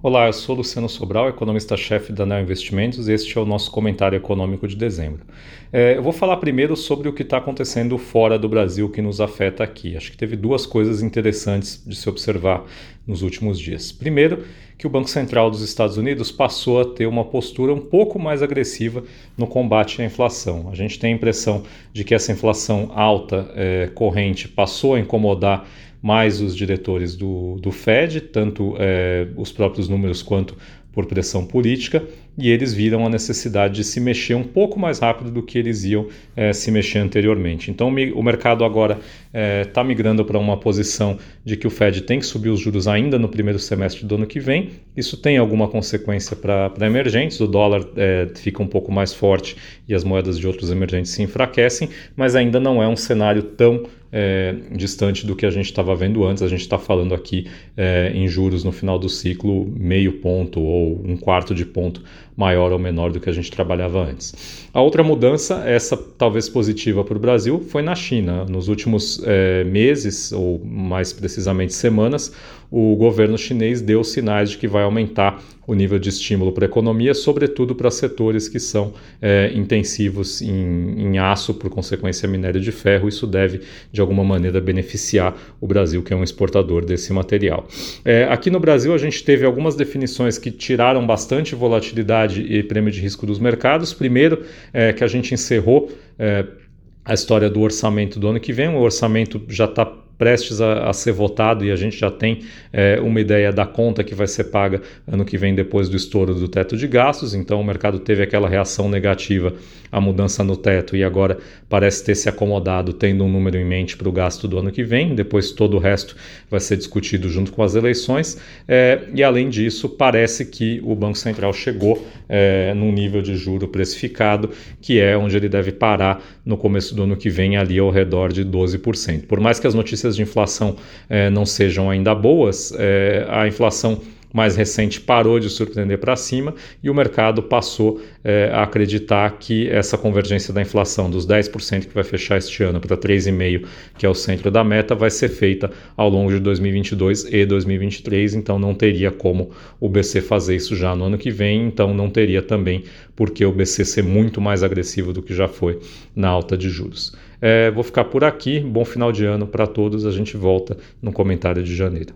Olá, eu sou Luciano Sobral, economista-chefe da Neo Investimentos e este é o nosso comentário econômico de dezembro. É, eu vou falar primeiro sobre o que está acontecendo fora do Brasil que nos afeta aqui. Acho que teve duas coisas interessantes de se observar nos últimos dias. Primeiro, que o Banco Central dos Estados Unidos passou a ter uma postura um pouco mais agressiva no combate à inflação. A gente tem a impressão de que essa inflação alta é, corrente passou a incomodar mais os diretores do, do Fed, tanto é, os próprios números quanto por pressão política, e eles viram a necessidade de se mexer um pouco mais rápido do que eles iam é, se mexer anteriormente. Então, o mercado agora está é, migrando para uma posição de que o Fed tem que subir os juros ainda no primeiro semestre do ano que vem. Isso tem alguma consequência para emergentes, o dólar é, fica um pouco mais forte e as moedas de outros emergentes se enfraquecem, mas ainda não é um cenário tão é, distante do que a gente estava vendo antes. A gente está falando aqui é, em juros no final do ciclo meio ponto ou um quarto de ponto maior ou menor do que a gente trabalhava antes. A outra mudança, essa talvez positiva para o Brasil, foi na China. Nos últimos é, meses, ou mais precisamente semanas, o governo chinês deu sinais de que vai aumentar o nível de estímulo para a economia, sobretudo para setores que são é, intensivos em, em, aço, por consequência minério de ferro. Isso deve, de alguma maneira, beneficiar o Brasil, que é um exportador desse material. É, aqui no Brasil, a gente teve algumas definições que tiraram bastante volatilidade e prêmio de risco dos mercados. Primeiro, é, que a gente encerrou é, a história do orçamento do ano que vem. O orçamento já está prestes a, a, ser votado e a gente já tem é, uma ideia da conta que vai ser paga ano que vem depois do estouro do teto de gastos. Então o mercado teve aquela reação negativa à mudança no teto e agora parece ter se acomodado, tendo um número em mente para o gasto do ano que vem. Depois todo o resto vai ser discutido junto com as eleições. É, e além disso, parece que o Banco Central chegou é, num nível de juro precificado que é onde ele deve parar no começo do ano que vem, ali ao redor de 12%. Por mais que as notícias notícias de inflação é, não sejam ainda boas, é, a inflação mais recente parou de surpreender para cima e o mercado passou é, a acreditar que essa convergência da inflação dos 10% que vai fechar este ano para 3,5%, que é o centro da meta, vai ser feita ao longo de 2022 e 2023, então não teria como o BC fazer isso já no ano que vem, então não teria também porque o BC ser muito mais agressivo do que já foi na alta de juros. É, vou ficar por aqui. Bom final de ano para todos. A gente volta no comentário de janeiro.